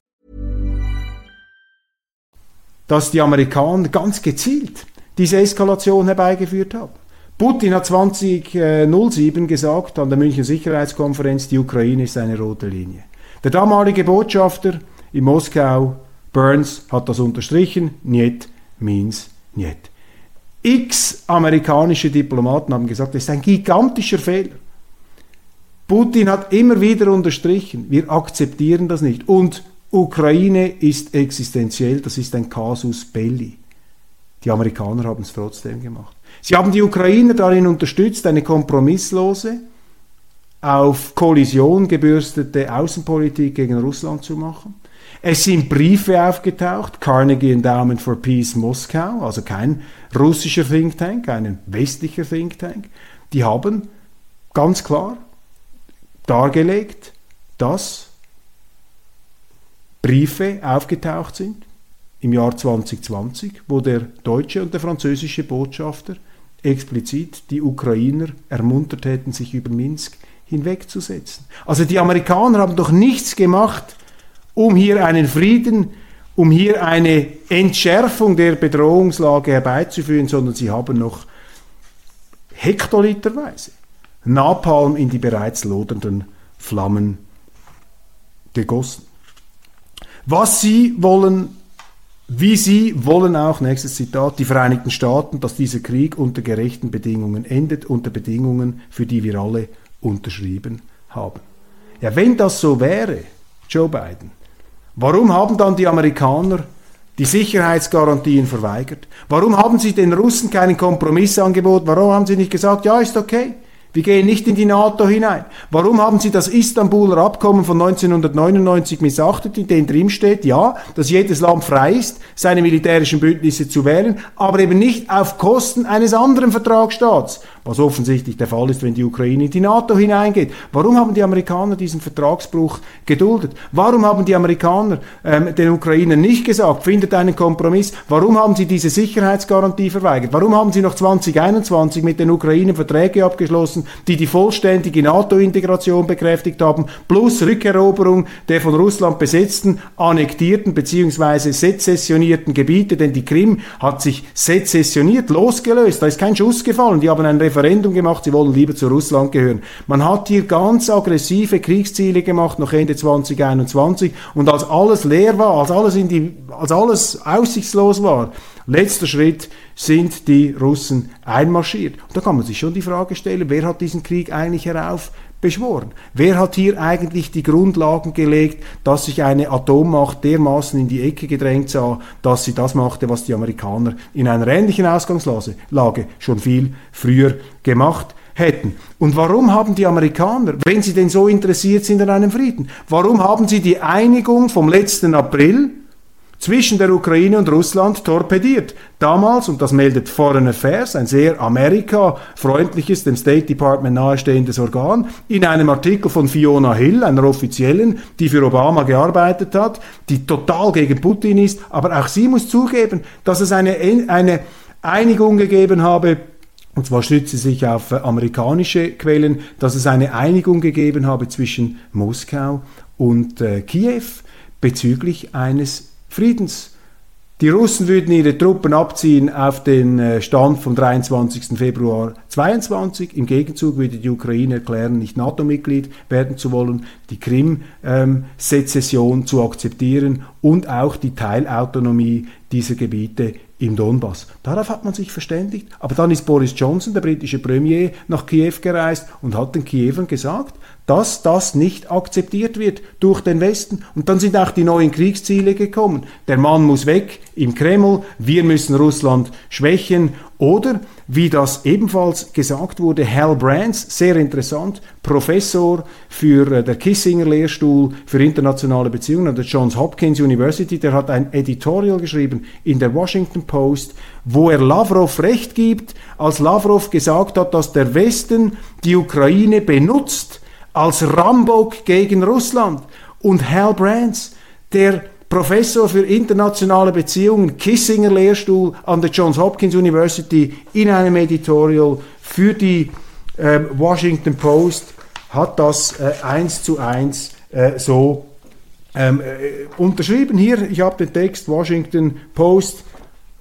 Dass die Amerikaner ganz gezielt diese Eskalation herbeigeführt haben. Putin hat 2007 gesagt an der München Sicherheitskonferenz, die Ukraine ist eine rote Linie. Der damalige Botschafter in Moskau, Burns, hat das unterstrichen. Niet means niet. X amerikanische Diplomaten haben gesagt, das ist ein gigantischer Fehler. Putin hat immer wieder unterstrichen, wir akzeptieren das nicht. Und Ukraine ist existenziell, das ist ein Casus belli. Die Amerikaner haben es trotzdem gemacht. Sie haben die Ukrainer darin unterstützt, eine kompromisslose, auf Kollision gebürstete Außenpolitik gegen Russland zu machen. Es sind Briefe aufgetaucht, Carnegie Endowment for Peace Moskau, also kein russischer Think Tank, ein westlicher Think Tank. Die haben ganz klar dargelegt, dass Briefe aufgetaucht sind im Jahr 2020, wo der deutsche und der französische Botschafter explizit die Ukrainer ermuntert hätten, sich über Minsk hinwegzusetzen. Also die Amerikaner haben doch nichts gemacht, um hier einen Frieden, um hier eine Entschärfung der Bedrohungslage herbeizuführen, sondern sie haben noch hektoliterweise Napalm in die bereits lodernden Flammen gegossen. Was sie wollen, wie sie wollen auch, nächstes Zitat, die Vereinigten Staaten, dass dieser Krieg unter gerechten Bedingungen endet, unter Bedingungen, für die wir alle unterschrieben haben. Ja, wenn das so wäre, Joe Biden, Warum haben dann die Amerikaner die Sicherheitsgarantien verweigert? Warum haben sie den Russen keinen Kompromiss angeboten? Warum haben sie nicht gesagt, ja, ist okay? Wir gehen nicht in die NATO hinein. Warum haben Sie das Istanbuler Abkommen von 1999 missachtet, in dem drin steht, ja, dass jedes Land frei ist, seine militärischen Bündnisse zu wählen, aber eben nicht auf Kosten eines anderen Vertragsstaats, was offensichtlich der Fall ist, wenn die Ukraine in die NATO hineingeht. Warum haben die Amerikaner diesen Vertragsbruch geduldet? Warum haben die Amerikaner ähm, den Ukrainern nicht gesagt, findet einen Kompromiss? Warum haben sie diese Sicherheitsgarantie verweigert? Warum haben sie noch 2021 mit den Ukrainern Verträge abgeschlossen? Die die vollständige NATO-Integration bekräftigt haben, plus Rückeroberung der von Russland besetzten, annektierten bzw. sezessionierten Gebiete, denn die Krim hat sich sezessioniert, losgelöst, da ist kein Schuss gefallen, die haben ein Referendum gemacht, sie wollen lieber zu Russland gehören. Man hat hier ganz aggressive Kriegsziele gemacht, noch Ende 2021 und als alles leer war, als alles, in die, als alles aussichtslos war, letzter Schritt sind die Russen einmarschiert. Und da kann man sich schon die Frage stellen, wer hat diesen Krieg eigentlich herauf beschworen. Wer hat hier eigentlich die Grundlagen gelegt, dass sich eine Atommacht dermaßen in die Ecke gedrängt sah, dass sie das machte, was die Amerikaner in einer ähnlichen Ausgangslage schon viel früher gemacht hätten. Und warum haben die Amerikaner, wenn sie denn so interessiert sind an einem Frieden, warum haben sie die Einigung vom letzten April zwischen der Ukraine und Russland torpediert. Damals, und das meldet Foreign Affairs, ein sehr Amerika-freundliches, dem State Department nahestehendes Organ, in einem Artikel von Fiona Hill, einer Offiziellen, die für Obama gearbeitet hat, die total gegen Putin ist, aber auch sie muss zugeben, dass es eine, eine Einigung gegeben habe, und zwar stützt sie sich auf amerikanische Quellen, dass es eine Einigung gegeben habe zwischen Moskau und äh, Kiew bezüglich eines Friedens. Die Russen würden ihre Truppen abziehen auf den äh, Stand vom 23. Februar 22. Im Gegenzug würde die Ukraine erklären, nicht NATO-Mitglied werden zu wollen, die Krim-Sezession ähm, zu akzeptieren und auch die Teilautonomie dieser Gebiete im Donbass. Darauf hat man sich verständigt. Aber dann ist Boris Johnson, der britische Premier, nach Kiew gereist und hat den Kiewern gesagt, dass das nicht akzeptiert wird durch den Westen. Und dann sind auch die neuen Kriegsziele gekommen. Der Mann muss weg im Kreml, wir müssen Russland schwächen. Oder, wie das ebenfalls gesagt wurde, Hal Brands, sehr interessant, Professor für äh, der Kissinger Lehrstuhl für internationale Beziehungen an der Johns Hopkins University, der hat ein Editorial geschrieben in der Washington Post, wo er Lavrov recht gibt, als Lavrov gesagt hat, dass der Westen die Ukraine benutzt, als Rambock gegen Russland. Und Hal Brands, der Professor für internationale Beziehungen, Kissinger Lehrstuhl an der Johns Hopkins University, in einem Editorial für die äh, Washington Post, hat das äh, eins zu eins äh, so ähm, äh, unterschrieben. Hier, ich habe den Text Washington Post.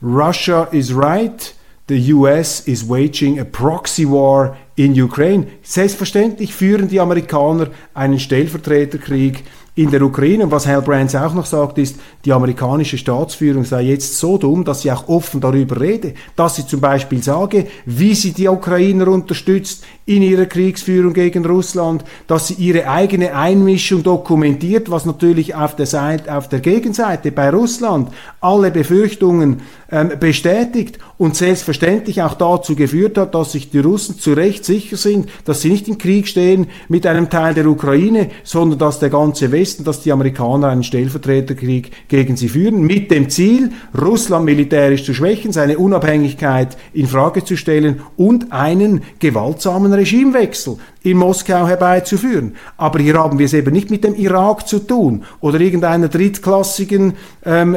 Russia is right. The US is waging a proxy war in Ukraine. Selbstverständlich führen die Amerikaner einen Stellvertreterkrieg in der Ukraine. Und was Hal Brands auch noch sagt, ist, die amerikanische Staatsführung sei jetzt so dumm, dass sie auch offen darüber rede, dass sie zum Beispiel sage, wie sie die Ukrainer unterstützt in ihrer Kriegsführung gegen Russland, dass sie ihre eigene Einmischung dokumentiert, was natürlich auf der Seite, auf der Gegenseite bei Russland alle Befürchtungen ähm, bestätigt und selbstverständlich auch dazu geführt hat, dass sich die Russen zu Recht sicher sind, dass sie nicht im Krieg stehen mit einem Teil der Ukraine, sondern dass der ganze Westen, dass die Amerikaner einen Stellvertreterkrieg gegen sie führen, mit dem Ziel, Russland militärisch zu schwächen, seine Unabhängigkeit in Frage zu stellen und einen gewaltsamen Regimewechsel in Moskau herbeizuführen. Aber hier haben wir es eben nicht mit dem Irak zu tun oder irgendeiner drittklassigen, ähm,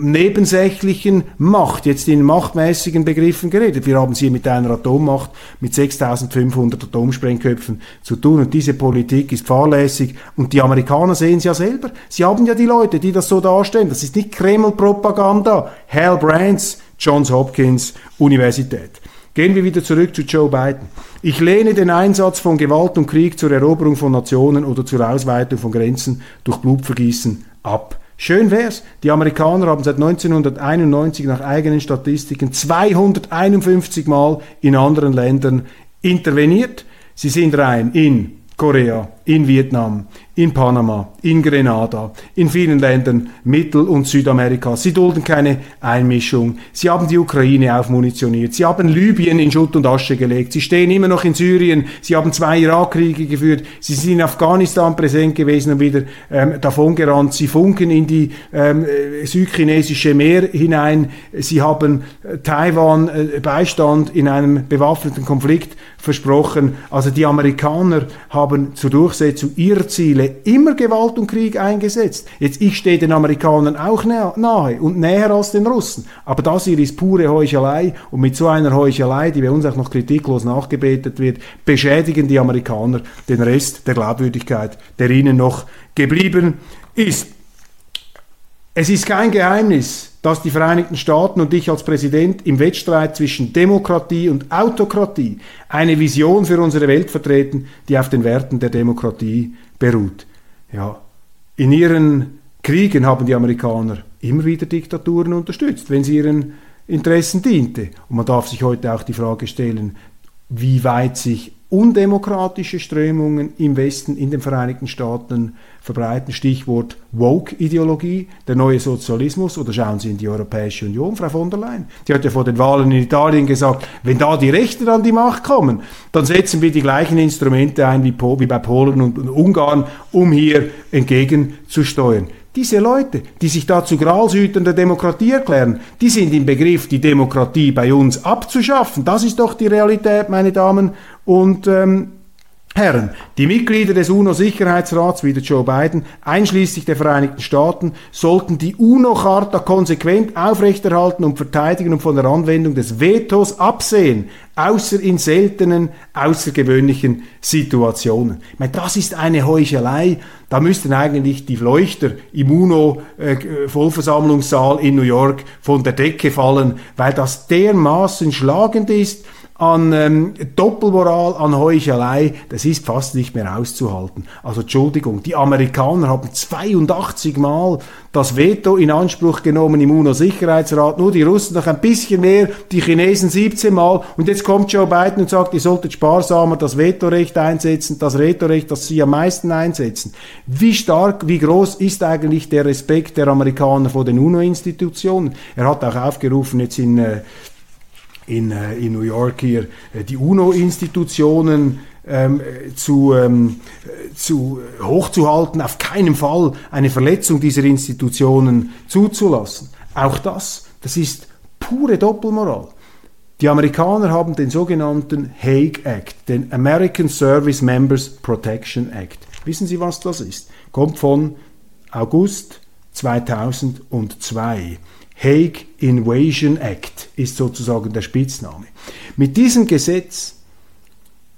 nebensächlichen Macht, jetzt in machtmäßigen Begriffen geredet. Wir haben es hier mit einer Atommacht mit 6500 Atomsprengköpfen zu tun und diese Politik ist fahrlässig und die Amerikaner sehen es ja selber. Sie haben ja die Leute, die das so darstellen. Das ist nicht Kreml-Propaganda. Hal Brands, Johns Hopkins Universität. Gehen wir wieder zurück zu Joe Biden. Ich lehne den Einsatz von Gewalt und Krieg zur Eroberung von Nationen oder zur Ausweitung von Grenzen durch Blutvergießen ab. Schön wär's. Die Amerikaner haben seit 1991 nach eigenen Statistiken 251 Mal in anderen Ländern interveniert. Sie sind rein in Korea, in Vietnam, in Panama, in Grenada, in vielen Ländern Mittel- und Südamerikas. Sie dulden keine Einmischung. Sie haben die Ukraine aufmunitioniert. Sie haben Libyen in Schutt und Asche gelegt. Sie stehen immer noch in Syrien. Sie haben zwei Irakkriege geführt. Sie sind in Afghanistan präsent gewesen und wieder ähm, davongerannt. Sie funken in die ähm, südchinesische Meer hinein. Sie haben äh, Taiwan äh, Beistand in einem bewaffneten Konflikt versprochen. Also die Amerikaner haben zur Durchsetzung ihrer Ziele immer Gewalt und Krieg eingesetzt. Jetzt, ich stehe den Amerikanern auch nahe und näher als den Russen. Aber das hier ist pure Heuchelei und mit so einer Heuchelei, die bei uns auch noch kritiklos nachgebetet wird, beschädigen die Amerikaner den Rest der Glaubwürdigkeit, der ihnen noch geblieben ist. Es ist kein Geheimnis, dass die Vereinigten Staaten und ich als Präsident im Wettstreit zwischen Demokratie und Autokratie eine Vision für unsere Welt vertreten, die auf den Werten der Demokratie beruht. Ja, in ihren Kriegen haben die Amerikaner immer wieder Diktaturen unterstützt, wenn sie ihren Interessen diente. Und man darf sich heute auch die Frage stellen, wie weit sich undemokratische Strömungen im Westen, in den Vereinigten Staaten verbreiten. Stichwort Woke-Ideologie, der neue Sozialismus. Oder schauen Sie in die Europäische Union, Frau von der Leyen. Die hat ja vor den Wahlen in Italien gesagt, wenn da die Rechten an die Macht kommen, dann setzen wir die gleichen Instrumente ein wie, wie bei Polen und Ungarn, um hier entgegenzusteuern. Diese Leute, die sich da zu Gralshütern der Demokratie erklären, die sind im Begriff, die Demokratie bei uns abzuschaffen. Das ist doch die Realität, meine Damen und ähm, Herren, die Mitglieder des UNO-Sicherheitsrats, wie der Joe Biden, einschließlich der Vereinigten Staaten, sollten die UNO-Charta konsequent aufrechterhalten und verteidigen und von der Anwendung des Vetos absehen, außer in seltenen, außergewöhnlichen Situationen. Ich meine, das ist eine Heuchelei. Da müssten eigentlich die Leuchter im UNO-Vollversammlungssaal in New York von der Decke fallen, weil das dermaßen schlagend ist an ähm, Doppelmoral, an Heuchelei, das ist fast nicht mehr auszuhalten. Also Entschuldigung, die Amerikaner haben 82 Mal das Veto in Anspruch genommen im UNO-Sicherheitsrat, nur die Russen noch ein bisschen mehr, die Chinesen 17 Mal und jetzt kommt Joe Biden und sagt, ihr solltet sparsamer das Vetorecht einsetzen, das Vetorecht, das sie am meisten einsetzen. Wie stark, wie groß ist eigentlich der Respekt der Amerikaner vor den UNO-Institutionen? Er hat auch aufgerufen, jetzt in äh, in, äh, in New York hier äh, die UNO-Institutionen ähm, zu, ähm, zu hochzuhalten, auf keinen Fall eine Verletzung dieser Institutionen zuzulassen. Auch das, das ist pure Doppelmoral. Die Amerikaner haben den sogenannten Hague Act, den American Service Members Protection Act. Wissen Sie, was das ist? Kommt von August 2002. Hague Invasion Act ist sozusagen der Spitzname. Mit diesem Gesetz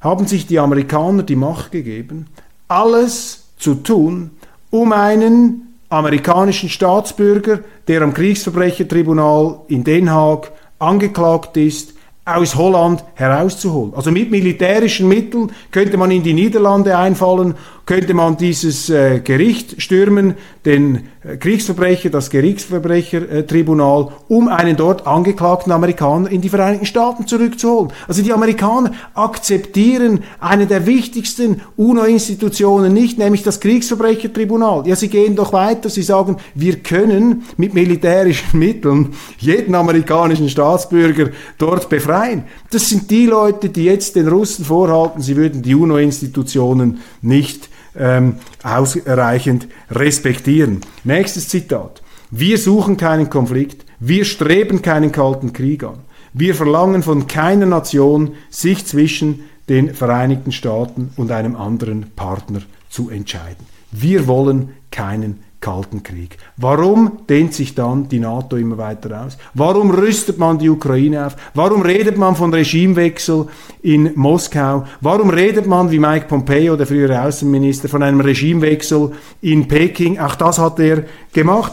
haben sich die Amerikaner die Macht gegeben, alles zu tun, um einen amerikanischen Staatsbürger, der am Kriegsverbrechertribunal in Den Haag angeklagt ist, aus Holland herauszuholen. Also mit militärischen Mitteln könnte man in die Niederlande einfallen, könnte man dieses äh, Gericht stürmen, den äh, Kriegsverbrecher, das Kriegsverbrechertribunal, um einen dort angeklagten Amerikaner in die Vereinigten Staaten zurückzuholen. Also die Amerikaner akzeptieren eine der wichtigsten UNO-Institutionen nicht, nämlich das Kriegsverbrechertribunal. Ja, sie gehen doch weiter, sie sagen, wir können mit militärischen Mitteln jeden amerikanischen Staatsbürger dort befreien. Das sind die Leute, die jetzt den Russen vorhalten, sie würden die UNO-Institutionen nicht ähm, ausreichend respektieren. Nächstes Zitat. Wir suchen keinen Konflikt, wir streben keinen kalten Krieg an. Wir verlangen von keiner Nation, sich zwischen den Vereinigten Staaten und einem anderen Partner zu entscheiden. Wir wollen keinen Kalten Krieg. Warum dehnt sich dann die NATO immer weiter aus? Warum rüstet man die Ukraine auf? Warum redet man von Regimewechsel in Moskau? Warum redet man, wie Mike Pompeo, der frühere Außenminister, von einem Regimewechsel in Peking? Auch das hat er gemacht.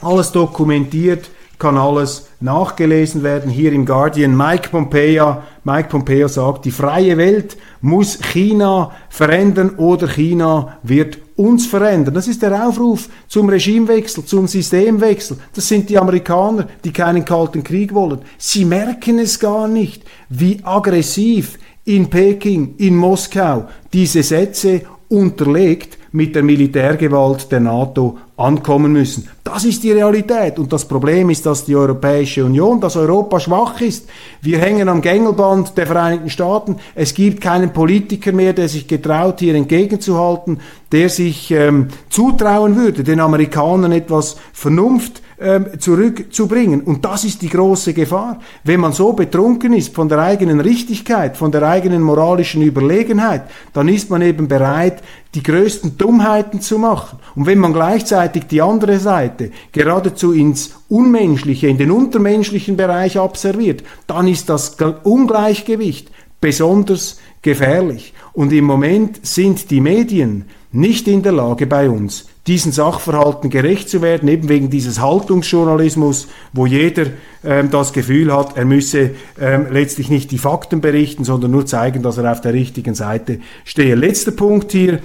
Alles dokumentiert, kann alles nachgelesen werden. Hier im Guardian Mike Pompeo, Mike Pompeo sagt, die freie Welt muss China verändern oder China wird uns verändern. Das ist der Aufruf zum Regimewechsel, zum Systemwechsel. Das sind die Amerikaner, die keinen kalten Krieg wollen. Sie merken es gar nicht, wie aggressiv in Peking, in Moskau diese Sätze unterlegt mit der Militärgewalt der NATO ankommen müssen. Das ist die Realität. Und das Problem ist, dass die Europäische Union, dass Europa schwach ist. Wir hängen am Gängelband der Vereinigten Staaten. Es gibt keinen Politiker mehr, der sich getraut, hier entgegenzuhalten, der sich ähm, zutrauen würde, den Amerikanern etwas Vernunft ähm, zurückzubringen. Und das ist die große Gefahr. Wenn man so betrunken ist von der eigenen Richtigkeit, von der eigenen moralischen Überlegenheit, dann ist man eben bereit, die größten Dummheiten zu machen. Und wenn man gleichzeitig die andere Seite geradezu ins Unmenschliche, in den untermenschlichen Bereich abserviert, dann ist das Ungleichgewicht besonders gefährlich. Und im Moment sind die Medien nicht in der Lage bei uns, diesen Sachverhalten gerecht zu werden, eben wegen dieses Haltungsjournalismus, wo jeder ähm, das Gefühl hat, er müsse ähm, letztlich nicht die Fakten berichten, sondern nur zeigen, dass er auf der richtigen Seite stehe. Letzter Punkt hier.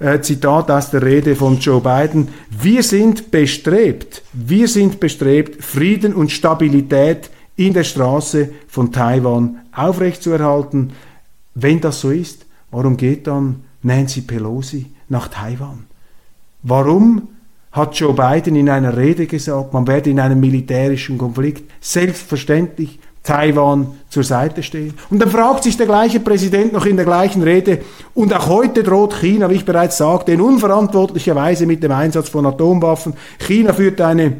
äh, Zitat aus der Rede von Joe Biden, wir sind bestrebt, wir sind bestrebt, Frieden und Stabilität in der Straße von Taiwan aufrechtzuerhalten. Wenn das so ist, warum geht dann Nancy Pelosi nach Taiwan? Warum hat Joe Biden in einer Rede gesagt, man werde in einem militärischen Konflikt selbstverständlich Taiwan zur Seite stehen. Und dann fragt sich der gleiche Präsident noch in der gleichen Rede, und auch heute droht China, wie ich bereits sagte, in unverantwortlicher Weise mit dem Einsatz von Atomwaffen. China führt eine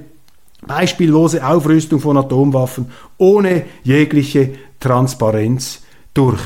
beispiellose Aufrüstung von Atomwaffen ohne jegliche Transparenz durch.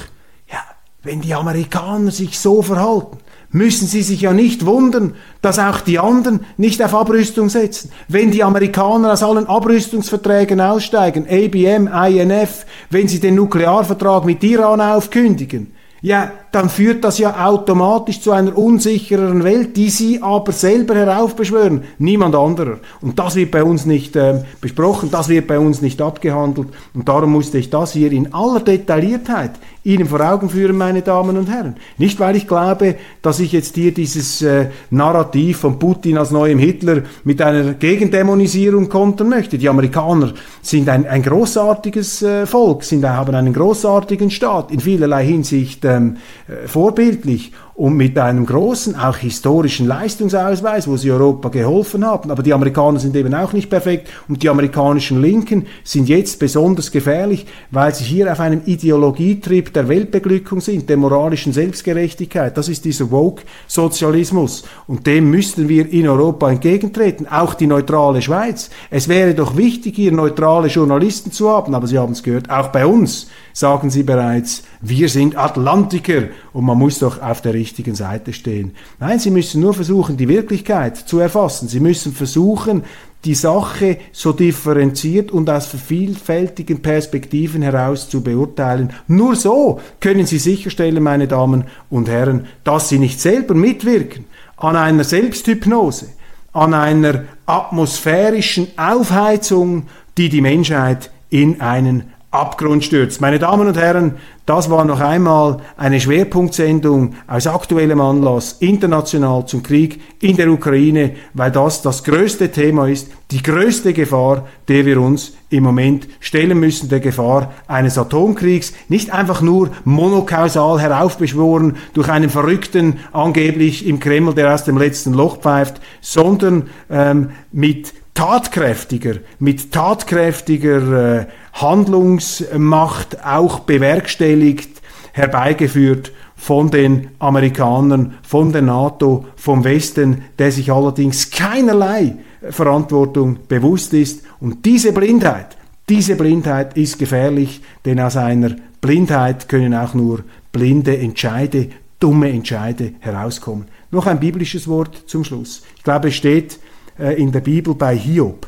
Wenn die Amerikaner sich so verhalten, müssen Sie sich ja nicht wundern, dass auch die anderen nicht auf Abrüstung setzen. Wenn die Amerikaner aus allen Abrüstungsverträgen aussteigen, ABM, INF, wenn sie den Nuklearvertrag mit Iran aufkündigen, ja, dann führt das ja automatisch zu einer unsichereren Welt, die sie aber selber heraufbeschwören, niemand anderer. Und das wird bei uns nicht äh, besprochen, das wird bei uns nicht abgehandelt. Und darum musste ich das hier in aller Detailliertheit Ihnen vor Augen führen, meine Damen und Herren. Nicht, weil ich glaube, dass ich jetzt hier dieses äh, Narrativ von Putin als neuem Hitler mit einer Gegendämonisierung kontern möchte. Die Amerikaner sind ein, ein großartiges äh, Volk, sind, haben einen großartigen Staat, in vielerlei Hinsicht ähm, äh, vorbildlich und mit einem großen, auch historischen Leistungsausweis, wo sie Europa geholfen haben. Aber die Amerikaner sind eben auch nicht perfekt und die amerikanischen Linken sind jetzt besonders gefährlich, weil sie hier auf einem Ideologietrip der Weltbeglückung sind, der moralischen Selbstgerechtigkeit. Das ist dieser Woke-Sozialismus und dem müssten wir in Europa entgegentreten, auch die neutrale Schweiz. Es wäre doch wichtig, hier neutrale Journalisten zu haben, aber Sie haben es gehört, auch bei uns sagen sie bereits, wir sind Atlantiker und man muss doch auf der richtigen Seite stehen. Nein, sie müssen nur versuchen, die Wirklichkeit zu erfassen. Sie müssen versuchen, die Sache so differenziert und aus vielfältigen Perspektiven heraus zu beurteilen. Nur so können Sie sicherstellen, meine Damen und Herren, dass Sie nicht selber mitwirken an einer Selbsthypnose, an einer atmosphärischen Aufheizung, die die Menschheit in einen Abgrund stürzt. Meine Damen und Herren, das war noch einmal eine Schwerpunktsendung aus aktuellem Anlass international zum Krieg in der Ukraine, weil das das größte Thema ist, die größte Gefahr, der wir uns im Moment stellen müssen, der Gefahr eines Atomkriegs, nicht einfach nur monokausal heraufbeschworen durch einen Verrückten angeblich im Kreml, der aus dem letzten Loch pfeift, sondern ähm, mit tatkräftiger, mit tatkräftiger äh, Handlungsmacht auch bewerkstelligt, herbeigeführt von den Amerikanern, von der NATO, vom Westen, der sich allerdings keinerlei Verantwortung bewusst ist. Und diese Blindheit, diese Blindheit ist gefährlich, denn aus einer Blindheit können auch nur blinde Entscheide, dumme Entscheide herauskommen. Noch ein biblisches Wort zum Schluss. Ich glaube, es steht äh, in der Bibel bei Hiob,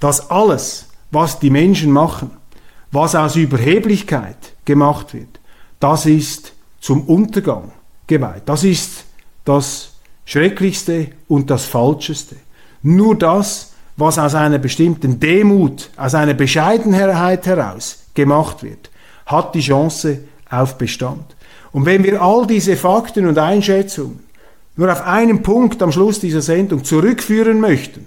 dass alles, was die Menschen machen, was aus Überheblichkeit gemacht wird, das ist zum Untergang geweiht. Das ist das Schrecklichste und das Falscheste. Nur das, was aus einer bestimmten Demut, aus einer Bescheidenheit heraus gemacht wird, hat die Chance auf Bestand. Und wenn wir all diese Fakten und Einschätzungen nur auf einen Punkt am Schluss dieser Sendung zurückführen möchten,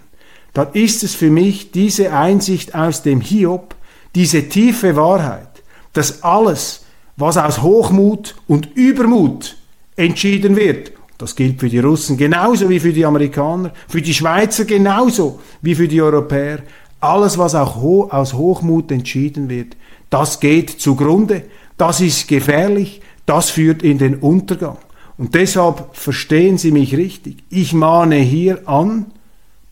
dann ist es für mich diese Einsicht aus dem Hiob, diese tiefe Wahrheit, dass alles, was aus Hochmut und Übermut entschieden wird, das gilt für die Russen genauso wie für die Amerikaner, für die Schweizer genauso wie für die Europäer, alles, was auch aus Hochmut entschieden wird, das geht zugrunde, das ist gefährlich, das führt in den Untergang. Und deshalb verstehen Sie mich richtig. Ich mahne hier an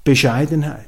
Bescheidenheit.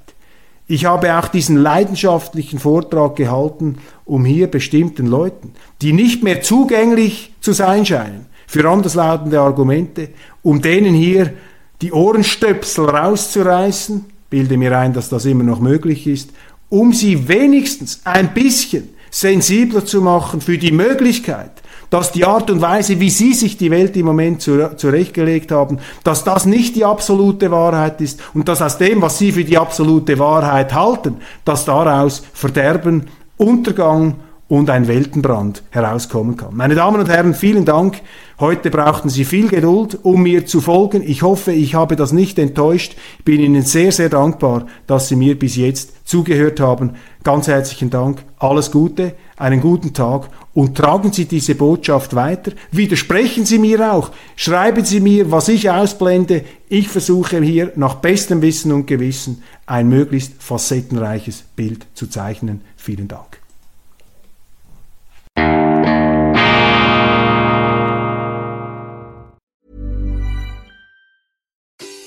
Ich habe auch diesen leidenschaftlichen Vortrag gehalten, um hier bestimmten Leuten, die nicht mehr zugänglich zu sein scheinen, für anderslautende Argumente, um denen hier die Ohrenstöpsel rauszureißen, bilde mir ein, dass das immer noch möglich ist, um sie wenigstens ein bisschen sensibler zu machen für die Möglichkeit, dass die Art und Weise, wie Sie sich die Welt im Moment zurechtgelegt haben, dass das nicht die absolute Wahrheit ist und dass aus dem, was Sie für die absolute Wahrheit halten, dass daraus Verderben, Untergang und ein Weltenbrand herauskommen kann. Meine Damen und Herren, vielen Dank. Heute brauchten Sie viel Geduld, um mir zu folgen. Ich hoffe, ich habe das nicht enttäuscht. Ich bin Ihnen sehr, sehr dankbar, dass Sie mir bis jetzt zugehört haben. Ganz herzlichen Dank. Alles Gute, einen guten Tag und tragen Sie diese Botschaft weiter. Widersprechen Sie mir auch. Schreiben Sie mir, was ich ausblende. Ich versuche hier nach bestem Wissen und Gewissen ein möglichst facettenreiches Bild zu zeichnen. Vielen Dank.